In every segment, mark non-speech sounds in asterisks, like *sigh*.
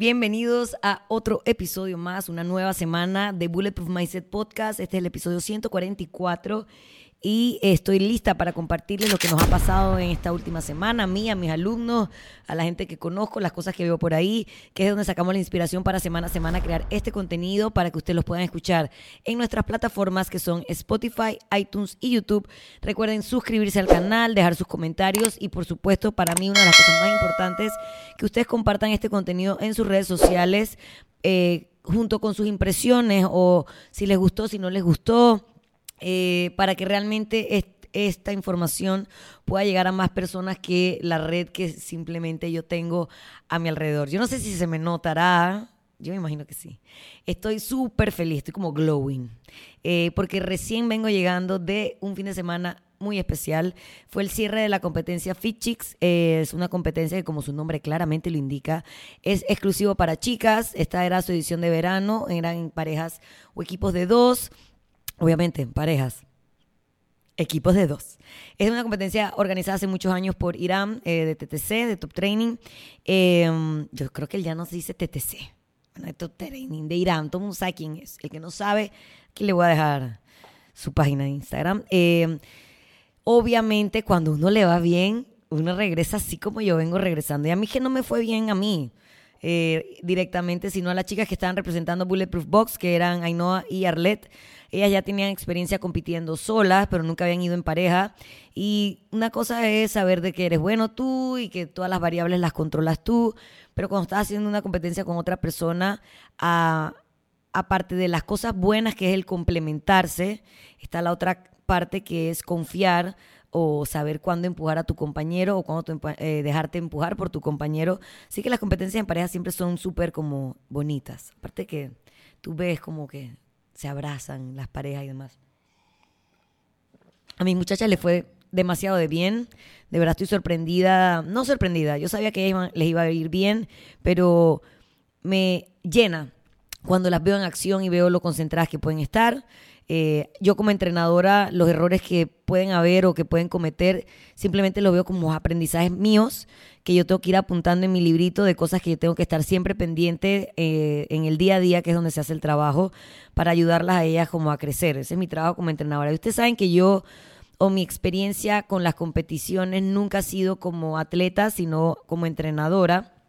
Bienvenidos a otro episodio más, una nueva semana de Bulletproof Mindset Podcast. Este es el episodio 144 y estoy lista para compartirles lo que nos ha pasado en esta última semana, a mí, a mis alumnos, a la gente que conozco, las cosas que veo por ahí, que es donde sacamos la inspiración para semana a semana crear este contenido para que ustedes los puedan escuchar en nuestras plataformas que son Spotify, iTunes y YouTube. Recuerden suscribirse al canal, dejar sus comentarios y por supuesto para mí una de las cosas más importantes que ustedes compartan este contenido en sus redes sociales. Eh, junto con sus impresiones o si les gustó, si no les gustó, eh, para que realmente esta información pueda llegar a más personas que la red que simplemente yo tengo a mi alrededor. Yo no sé si se me notará, yo me imagino que sí. Estoy súper feliz, estoy como glowing, eh, porque recién vengo llegando de un fin de semana muy especial. Fue el cierre de la competencia Fit Chicks. Eh, es una competencia que, como su nombre claramente lo indica, es exclusivo para chicas. Esta era su edición de verano. Eran parejas o equipos de dos obviamente en parejas, equipos de dos. Es una competencia organizada hace muchos años por Irán, eh, de TTC, de Top Training. Em, yo creo que él ya no se dice TTC. Bueno, Top Training de Irán. Todo el mundo sabe quién es. El que no sabe, aquí le voy a dejar su página de Instagram. Em, obviamente, cuando uno le va bien, uno regresa así como yo vengo regresando. Y a mí que no me fue bien a mí. Eh, directamente, sino a las chicas que estaban representando Bulletproof Box, que eran Ainhoa y Arlette. Ellas ya tenían experiencia compitiendo solas, pero nunca habían ido en pareja. Y una cosa es saber de que eres bueno tú y que todas las variables las controlas tú, pero cuando estás haciendo una competencia con otra persona, aparte de las cosas buenas que es el complementarse, está la otra parte que es confiar o saber cuándo empujar a tu compañero o cuándo eh, dejarte empujar por tu compañero. Sí que las competencias en pareja siempre son súper como bonitas. Aparte que tú ves como que se abrazan las parejas y demás. A mis muchachas les fue demasiado de bien. De verdad estoy sorprendida, no sorprendida, yo sabía que les iba a ir bien, pero me llena cuando las veo en acción y veo lo concentradas que pueden estar. Eh, yo como entrenadora, los errores que pueden haber o que pueden cometer, simplemente los veo como aprendizajes míos que yo tengo que ir apuntando en mi librito de cosas que yo tengo que estar siempre pendiente eh, en el día a día, que es donde se hace el trabajo, para ayudarlas a ellas como a crecer. Ese es mi trabajo como entrenadora. Y ustedes saben que yo o mi experiencia con las competiciones nunca ha sido como atleta, sino como entrenadora.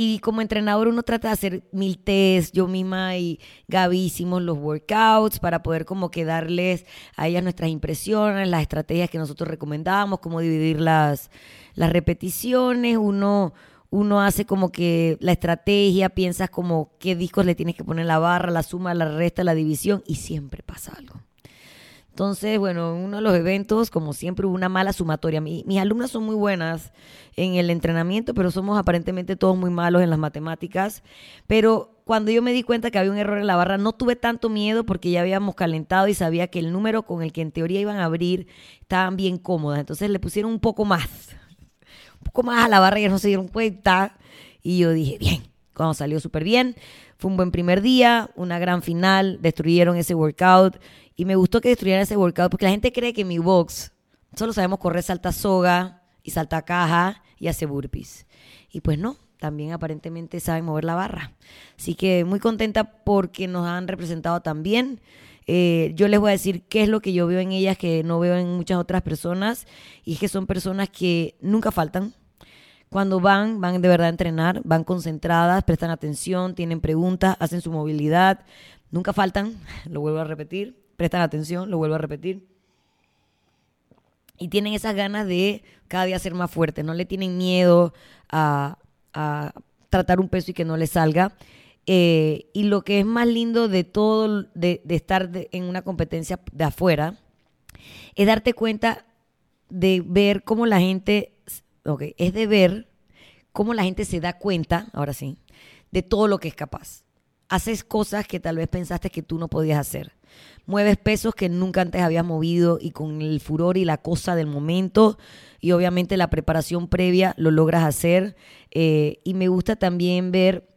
Y como entrenador uno trata de hacer mil tests, yo misma y Gaby hicimos los workouts para poder como que darles a ellas nuestras impresiones, las estrategias que nosotros recomendamos, cómo dividir las, las repeticiones, uno uno hace como que la estrategia, piensas como qué discos le tienes que poner la barra, la suma, la resta, la división y siempre pasa algo. Entonces, bueno, en uno de los eventos, como siempre, hubo una mala sumatoria. mis alumnas son muy buenas en el entrenamiento, pero somos aparentemente todos muy malos en las matemáticas. Pero cuando yo me di cuenta que había un error en la barra, no tuve tanto miedo porque ya habíamos calentado y sabía que el número con el que en teoría iban a abrir estaban bien cómodas. Entonces le pusieron un poco más, *laughs* un poco más a la barra y ellos no se dieron cuenta. Y yo dije, bien, cuando salió súper bien. Fue un buen primer día, una gran final, destruyeron ese workout y me gustó que destruyeran ese workout porque la gente cree que mi box solo sabemos correr salta soga y salta caja y hace burpees. Y pues no, también aparentemente saben mover la barra. Así que muy contenta porque nos han representado también. Eh, yo les voy a decir qué es lo que yo veo en ellas que no veo en muchas otras personas y es que son personas que nunca faltan. Cuando van, van de verdad a entrenar, van concentradas, prestan atención, tienen preguntas, hacen su movilidad, nunca faltan, *laughs* lo vuelvo a repetir prestan atención, lo vuelvo a repetir. Y tienen esas ganas de cada día ser más fuertes, no le tienen miedo a, tratar un peso y que no le salga. Eh, y lo que es más lindo de todo, de, estar en una competencia de afuera, es darte cuenta de ver cómo la gente, ok, es de ver cómo la gente se da cuenta, ahora sí, de todo lo que es capaz. Haces cosas que tal vez pensaste que tú no podías hacer mueves pesos que nunca antes habías movido y con el furor y la cosa del momento y obviamente la preparación previa lo logras hacer. Eh, y me gusta también ver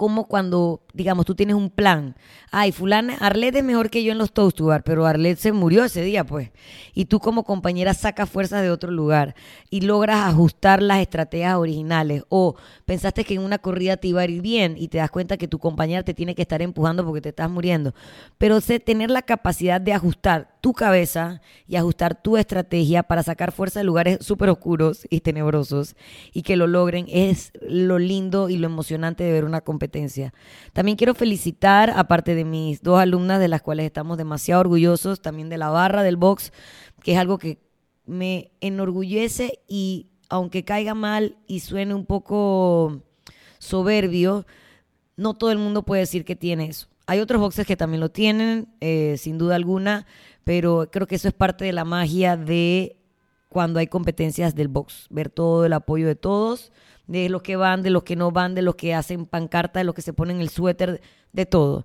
como cuando, digamos, tú tienes un plan. Ay, fulana, Arlette es mejor que yo en los toast pero Arlette se murió ese día, pues. Y tú como compañera sacas fuerzas de otro lugar y logras ajustar las estrategias originales. O pensaste que en una corrida te iba a ir bien y te das cuenta que tu compañera te tiene que estar empujando porque te estás muriendo. Pero sé tener la capacidad de ajustar tu cabeza y ajustar tu estrategia para sacar fuerza de lugares súper oscuros y tenebrosos y que lo logren es lo lindo y lo emocionante de ver una competencia. También quiero felicitar, aparte de mis dos alumnas de las cuales estamos demasiado orgullosos, también de la barra del box, que es algo que me enorgullece y aunque caiga mal y suene un poco soberbio, no todo el mundo puede decir que tiene eso. Hay otros boxes que también lo tienen, eh, sin duda alguna, pero creo que eso es parte de la magia de cuando hay competencias del box, ver todo el apoyo de todos, de los que van, de los que no van, de los que hacen pancarta, de los que se ponen el suéter, de todo.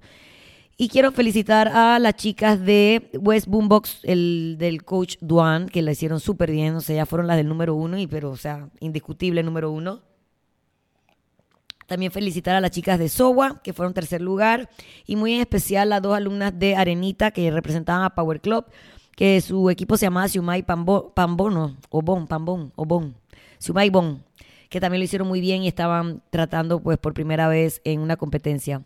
Y quiero felicitar a las chicas de West Boombox, el del coach Duan, que la hicieron súper bien, o sea, ya fueron las del número uno, y pero, o sea, indiscutible número uno. También felicitar a las chicas de SOWA, que fueron tercer lugar, y muy en especial a dos alumnas de Arenita, que representaban a Power Club, que su equipo se llamaba Siumai Pambo, Pambono, o Bon, Pambón, o Bon, Siumai Bon, que también lo hicieron muy bien y estaban tratando pues por primera vez en una competencia.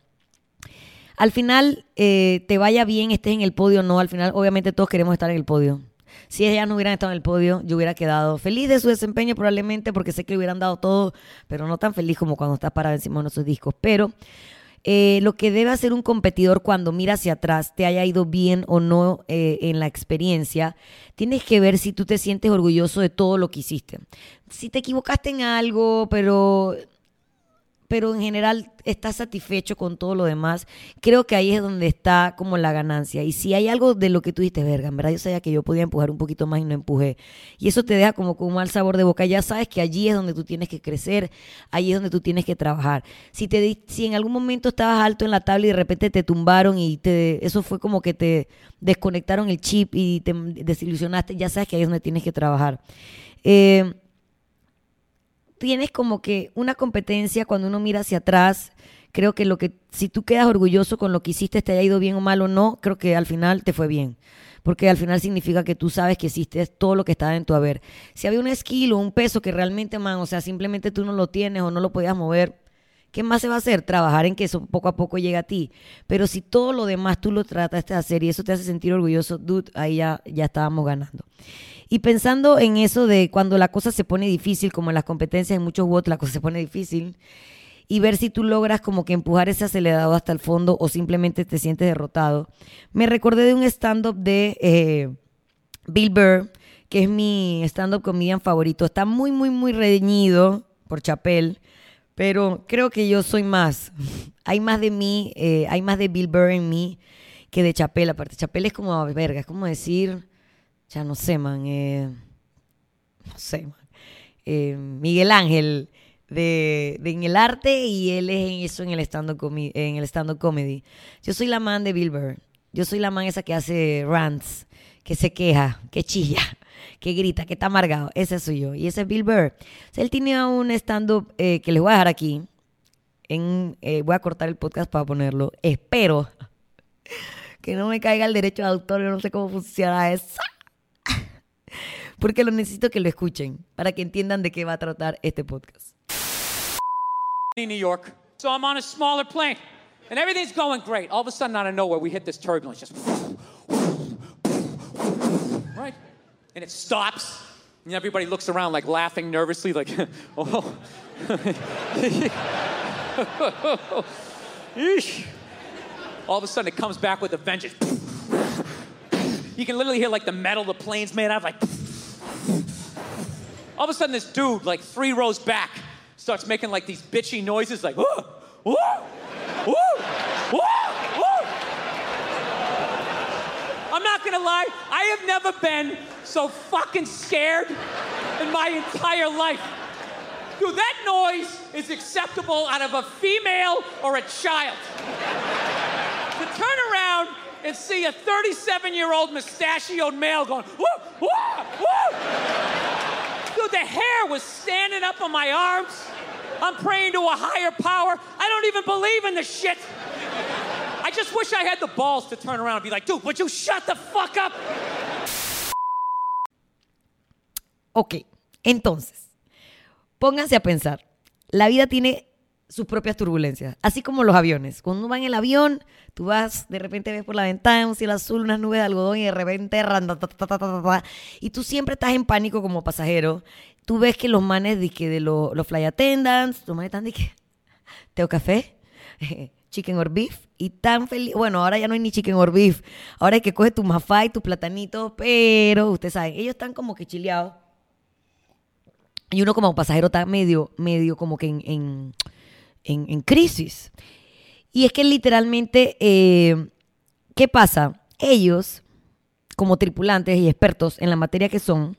Al final, eh, te vaya bien, estés en el podio o no, al final obviamente todos queremos estar en el podio. Si ellas no hubieran estado en el podio, yo hubiera quedado feliz de su desempeño probablemente porque sé que le hubieran dado todo, pero no tan feliz como cuando estás parado encima de nuestros discos. Pero eh, lo que debe hacer un competidor cuando mira hacia atrás, te haya ido bien o no eh, en la experiencia, tienes que ver si tú te sientes orgulloso de todo lo que hiciste. Si te equivocaste en algo, pero pero en general estás satisfecho con todo lo demás, creo que ahí es donde está como la ganancia. Y si hay algo de lo que tú dijiste, verga, en verdad yo sabía que yo podía empujar un poquito más y no empujé. Y eso te deja como con un mal sabor de boca. Ya sabes que allí es donde tú tienes que crecer, allí es donde tú tienes que trabajar. Si, te, si en algún momento estabas alto en la tabla y de repente te tumbaron y te, eso fue como que te desconectaron el chip y te desilusionaste, ya sabes que ahí es donde tienes que trabajar. Eh, tienes como que una competencia cuando uno mira hacia atrás. Creo que lo que, si tú quedas orgulloso con lo que hiciste, te haya ido bien o mal o no, creo que al final te fue bien. Porque al final significa que tú sabes que hiciste todo lo que estaba en tu haber. Si había un skill o un peso que realmente, man, o sea, simplemente tú no lo tienes o no lo podías mover, ¿qué más se va a hacer? Trabajar en que eso poco a poco llegue a ti. Pero si todo lo demás tú lo trataste de hacer y eso te hace sentir orgulloso, dude, ahí ya, ya estábamos ganando. Y pensando en eso de cuando la cosa se pone difícil, como en las competencias en muchos bots, la cosa se pone difícil, y ver si tú logras como que empujar ese acelerador hasta el fondo o simplemente te sientes derrotado. Me recordé de un stand-up de eh, Bill Burr, que es mi stand-up comedian favorito. Está muy, muy, muy reñido por Chapel, pero creo que yo soy más. hay más de mí, eh, hay más de Bill Burr en mí que de Chapel. Aparte, Chapel es como, verga, es como decir ya no sé, man, eh, no sé, man. Eh, Miguel Ángel de, en el arte y él es en eso en el stand-up el stand comedy. Yo soy la man de Bill Burr. Yo soy la man esa que hace rants, que se queja, que chilla, que grita, que está amargado. Ese soy yo. Y ese es Bill Burr. él tiene un stand-up eh, que les voy a dejar aquí. En, voy a cortar el podcast para ponerlo. Espero *laughs* que no me caiga el derecho de autor. Yo no sé cómo funciona eso *laughs* porque lo necesito que lo escuchen para que entiendan de qué va a tratar este podcast. New York. So I'm on a smaller plane and everything's going great. All of a sudden, out of nowhere, we hit this turbulence, just *laughs* and it stops. And everybody looks around, like laughing nervously, like, *laughs* oh. *laughs* All of a sudden, it comes back with a vengeance. You can literally hear like the metal the plane's made out of, like. All of a sudden, this dude, like three rows back, starts making like these bitchy noises, like, woo, woo, woo, woo, woo. I'm not gonna lie, I have never been so fucking scared in my entire life. Dude, that noise is acceptable out of a female or a child. to turn around and see a 37 year old mustachioed male going, woo, woo, woo. Dude, the hair was standing up on my arms. I'm praying to a higher power. I don't even believe in this shit. I just wish I had the balls to turn around and be like, dude, would you shut the fuck up? Ok, entonces, pónganse a pensar. La vida tiene sus propias turbulencias, así como los aviones. Cuando uno va en el avión, tú vas, de repente ves por la ventana un cielo azul, unas nubes de algodón y de repente y tú siempre estás en pánico como pasajero. Tú ves que los manes de, que de los, los fly attendants, los manes están de que, *laughs* ¿teo café? *laughs* chicken or beef y tan feliz. Bueno, ahora ya no hay ni chicken or beef. Ahora hay que coger tu mafá tu platanito, pero ustedes saben, ellos están como que chileados. Y uno como pasajero está medio, medio como que en, en, en, crisis. Y es que literalmente, eh, ¿qué pasa? Ellos, como tripulantes y expertos en la materia que son,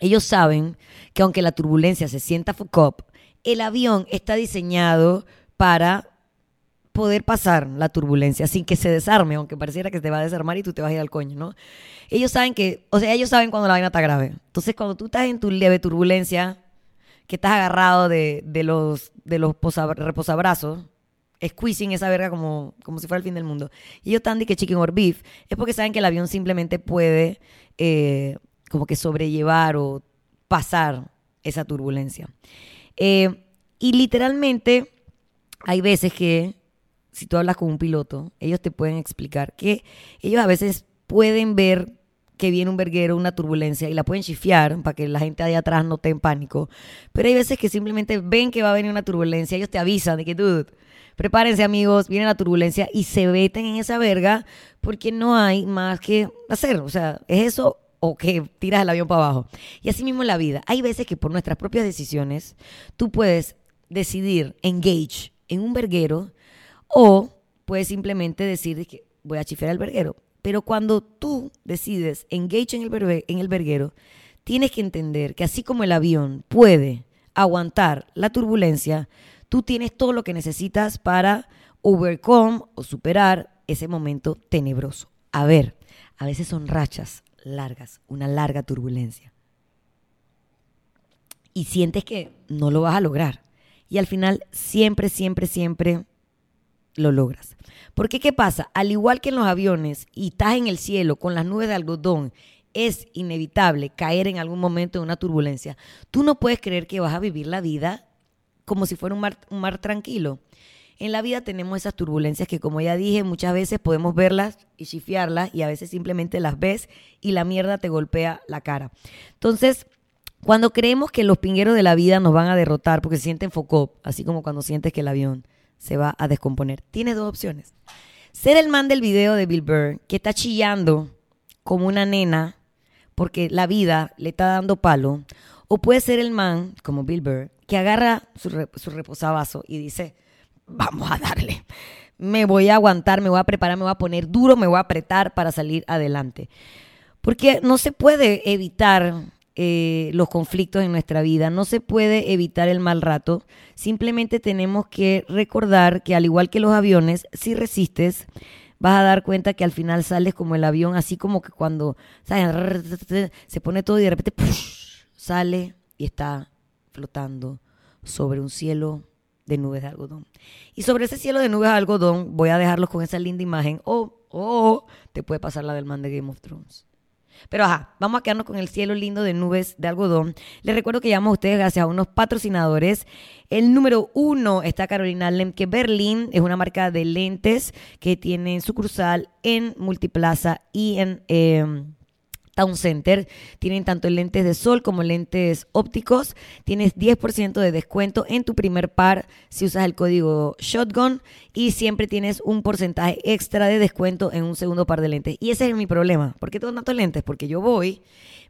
ellos saben que aunque la turbulencia se sienta fuck up, el avión está diseñado para poder pasar la turbulencia sin que se desarme, aunque pareciera que te va a desarmar y tú te vas a ir al coño, ¿no? Ellos saben que, o sea, ellos saben cuando la vaina está grave. Entonces, cuando tú estás en tu leve turbulencia, que estás agarrado de, los, de los reposabrazos, squeezing esa verga como, como si fuera el fin del mundo, y ellos están de que chicken or beef, es porque saben que el avión simplemente puede eh, como que sobrellevar o pasar esa turbulencia. Eh, y literalmente hay veces que si tú hablas con un piloto, ellos te pueden explicar que ellos a veces pueden ver que viene un verguero, una turbulencia, y la pueden chifiar para que la gente allá atrás no esté pánico. Pero hay veces que simplemente ven que va a venir una turbulencia, ellos te avisan de que, dude, prepárense amigos, viene la turbulencia y se veten en esa verga porque no hay más que hacer. O sea, es eso o que tiras el avión para abajo. Y así mismo en la vida. Hay veces que por nuestras propias decisiones tú puedes decidir engage en un verguero o puedes simplemente decir que voy a chiflar al verguero. Pero cuando tú decides engage en el, en el verguero, tienes que entender que así como el avión puede aguantar la turbulencia, tú tienes todo lo que necesitas para overcome o superar ese momento tenebroso. A ver, a veces son rachas largas, una larga turbulencia. Y sientes que no lo vas a lograr. Y al final siempre, siempre, siempre lo logras. Porque ¿qué pasa? Al igual que en los aviones y estás en el cielo con las nubes de algodón, es inevitable caer en algún momento en una turbulencia. Tú no puedes creer que vas a vivir la vida como si fuera un mar, tranquilo. En la vida tenemos esas turbulencias que, como ya dije, muchas veces podemos verlas y chifiarlas y a veces simplemente las ves y la mierda te golpea la cara. Entonces, cuando creemos que los pingueros de la vida nos van a derrotar porque se sienten focó, así como cuando sientes que el avión se va a descomponer. Tiene dos opciones. Ser el man del video de Bill Burr que está chillando como una nena porque la vida le está dando palo. O puede ser el man, como Bill Burr, que agarra su, su y dice, vamos a darle. Me voy a aguantar, me voy a preparar, me voy a poner duro, me voy a apretar para salir adelante. Porque no se puede evitar eh, los conflictos en nuestra vida, no se puede evitar el mal rato, simplemente tenemos que recordar que al igual que los aviones, si resistes, vas a dar cuenta que al final sales como el avión, así como que cuando se pone todo y de repente sale y está flotando sobre un cielo de nubes de algodón. Y sobre ese cielo de nubes de algodón voy a dejarlos con esa linda imagen. O oh, te puede pasar la del man de Game of Thrones. Pero ajá, vamos a quedarnos con el cielo lindo de nubes de algodón. Les recuerdo que llamamos a ustedes gracias a unos patrocinadores. El número uno está Carolina Lemke Berlin, es una marca de lentes que tiene sucursal en Multiplaza y en... Em, Town Center. Tienen tanto lentes de sol como lentes ópticos. Tienes 10% de descuento en tu primer par si usas el código Shotgun y siempre tienes un porcentaje extra de descuento en un segundo par de lentes. Y ese es mi problema. ¿Por qué tengo tantos lentes? Porque yo voy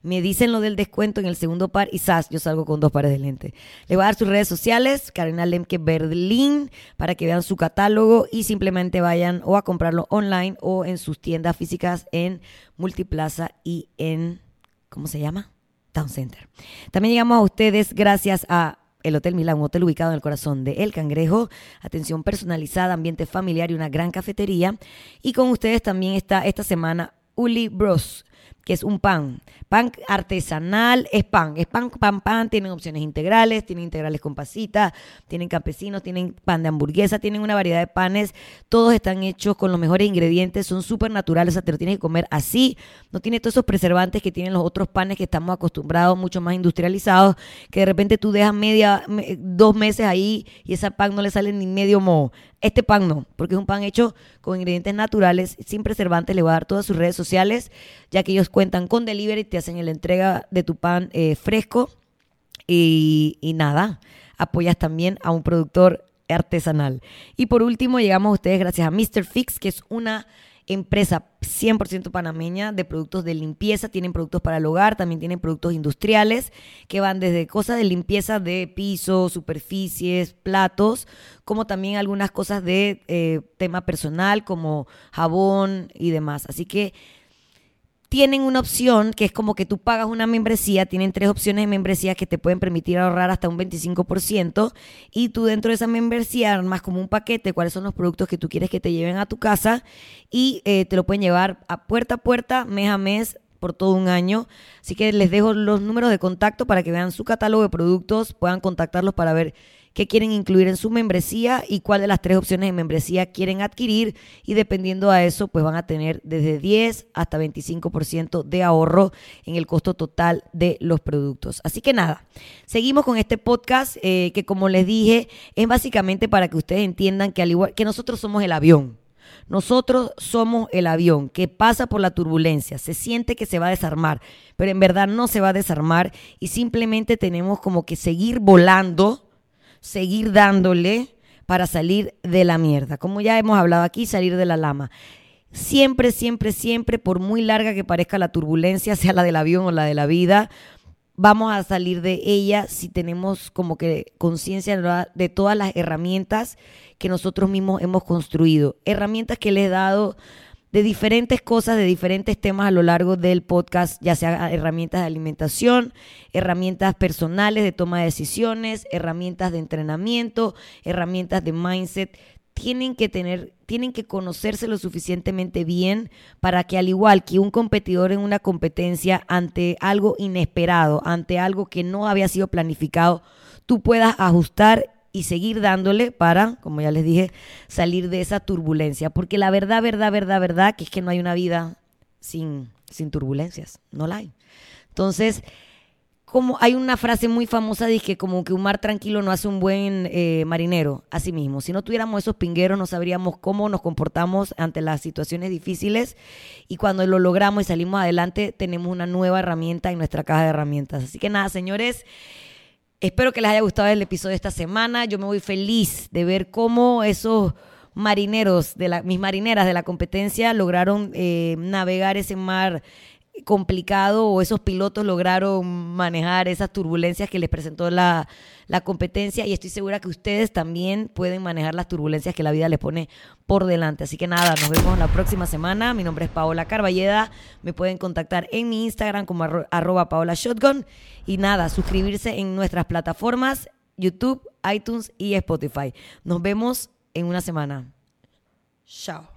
me dicen lo del descuento en el segundo par y ¡zas! Yo salgo con dos pares de lentes. Le voy a dar sus redes sociales, Karina Lemke Berlín, para que vean su catálogo y simplemente vayan o a comprarlo online o en sus tiendas físicas en Multiplaza y en, ¿cómo se llama? Town Center. También llegamos a ustedes gracias a el Hotel Milán, un hotel ubicado en el corazón de El Cangrejo, atención personalizada, ambiente familiar y una gran cafetería. Y con ustedes también está esta semana Uli Bros que es un pan. Pan artesanal, es pan, es pan, pan, pan, tienen opciones integrales, tienen integrales con pasitas, tienen campesinos, tienen pan de hamburguesa, tienen una variedad de panes, todos están hechos con los mejores ingredientes, son súper naturales, o sea, te lo tienes que comer así, no tiene todos esos preservantes que tienen los otros panes que estamos acostumbrados, mucho más industrializados, que de repente tú dejas media, dos meses ahí y ese pan no le sale ni medio moho. Este pan no, porque es un pan hecho con ingredientes naturales, sin preservantes. Le voy a dar todas sus redes sociales, ya que ellos cuentan con delivery, te hacen la entrega de tu pan eh, fresco. Y, y nada, apoyas también a un productor artesanal. Y por último, llegamos a ustedes gracias a Mr. Fix, que es una empresa 100% panameña de productos de limpieza, tienen productos para el hogar, también tienen productos industriales que van desde cosas de limpieza de piso, superficies, platos, como también algunas cosas de eh, tema personal como jabón y demás. Así que tienen una opción que es como que tú pagas una membresía, tienen tres opciones de membresía que te pueden permitir ahorrar hasta un 25% y tú dentro de esa membresía armas como un paquete cuáles son los productos que tú quieres que te lleven a tu casa y eh, te lo pueden llevar a puerta a puerta, mes a mes, por todo un año. Así que les dejo los números de contacto para que vean su catálogo de productos, puedan contactarlos para ver qué quieren incluir en su membresía y cuál de las tres opciones de membresía quieren adquirir y dependiendo a eso pues van a tener desde 10 hasta 25% de ahorro en el costo total de los productos. Así que nada, seguimos con este podcast eh, que como les dije es básicamente para que ustedes entiendan que al igual que nosotros somos el avión. Nosotros somos el avión que pasa por la turbulencia, se siente que se va a desarmar, pero en verdad no se va a desarmar y simplemente tenemos como que seguir volando seguir dándole para salir de la mierda. Como ya hemos hablado aquí, salir de la lama. Siempre, siempre, siempre, por muy larga que parezca la turbulencia, *laughs* sea la del avión o la de la vida, vamos a salir de ella si tenemos como que conciencia de todas las herramientas que nosotros mismos hemos construido. Herramientas que le he dado de diferentes cosas, de diferentes temas a lo largo del podcast, ya sea herramientas de alimentación, herramientas personales de toma de decisiones, herramientas de entrenamiento, herramientas de mindset. Tienen que tener, tienen que conocerse lo suficientemente bien para que al igual que un competidor en una competencia ante algo inesperado, ante algo que no había sido planificado, tú puedas ajustar y seguir dándole para, como ya les dije, salir de esa turbulencia. Porque la verdad, verdad, verdad, verdad, que es que no hay una vida sin, sin turbulencias, no la hay. Entonces, como hay una frase muy famosa, que como que un mar tranquilo no hace un buen eh, marinero, así mismo. Si no tuviéramos esos pingueros, no sabríamos cómo nos comportamos ante las situaciones difíciles y cuando lo logramos y salimos adelante, tenemos una nueva herramienta en nuestra caja de herramientas. Así que nada, señores. Espero que les haya gustado el episodio de esta semana. Yo me voy feliz de ver cómo esos marineros, de la, mis marineras de la competencia, lograron eh, navegar ese mar complicado o esos pilotos lograron manejar esas turbulencias que les presentó la, la, competencia y estoy segura que ustedes también pueden manejar las turbulencias que la vida les pone por delante. Así que nada, nos vemos la próxima semana. Mi nombre es Paola Carballeda. Me pueden contactar en mi Instagram como arroba Paola Shotgun y nada, suscribirse en nuestras plataformas YouTube, iTunes y Spotify. Nos vemos en una semana. Chao.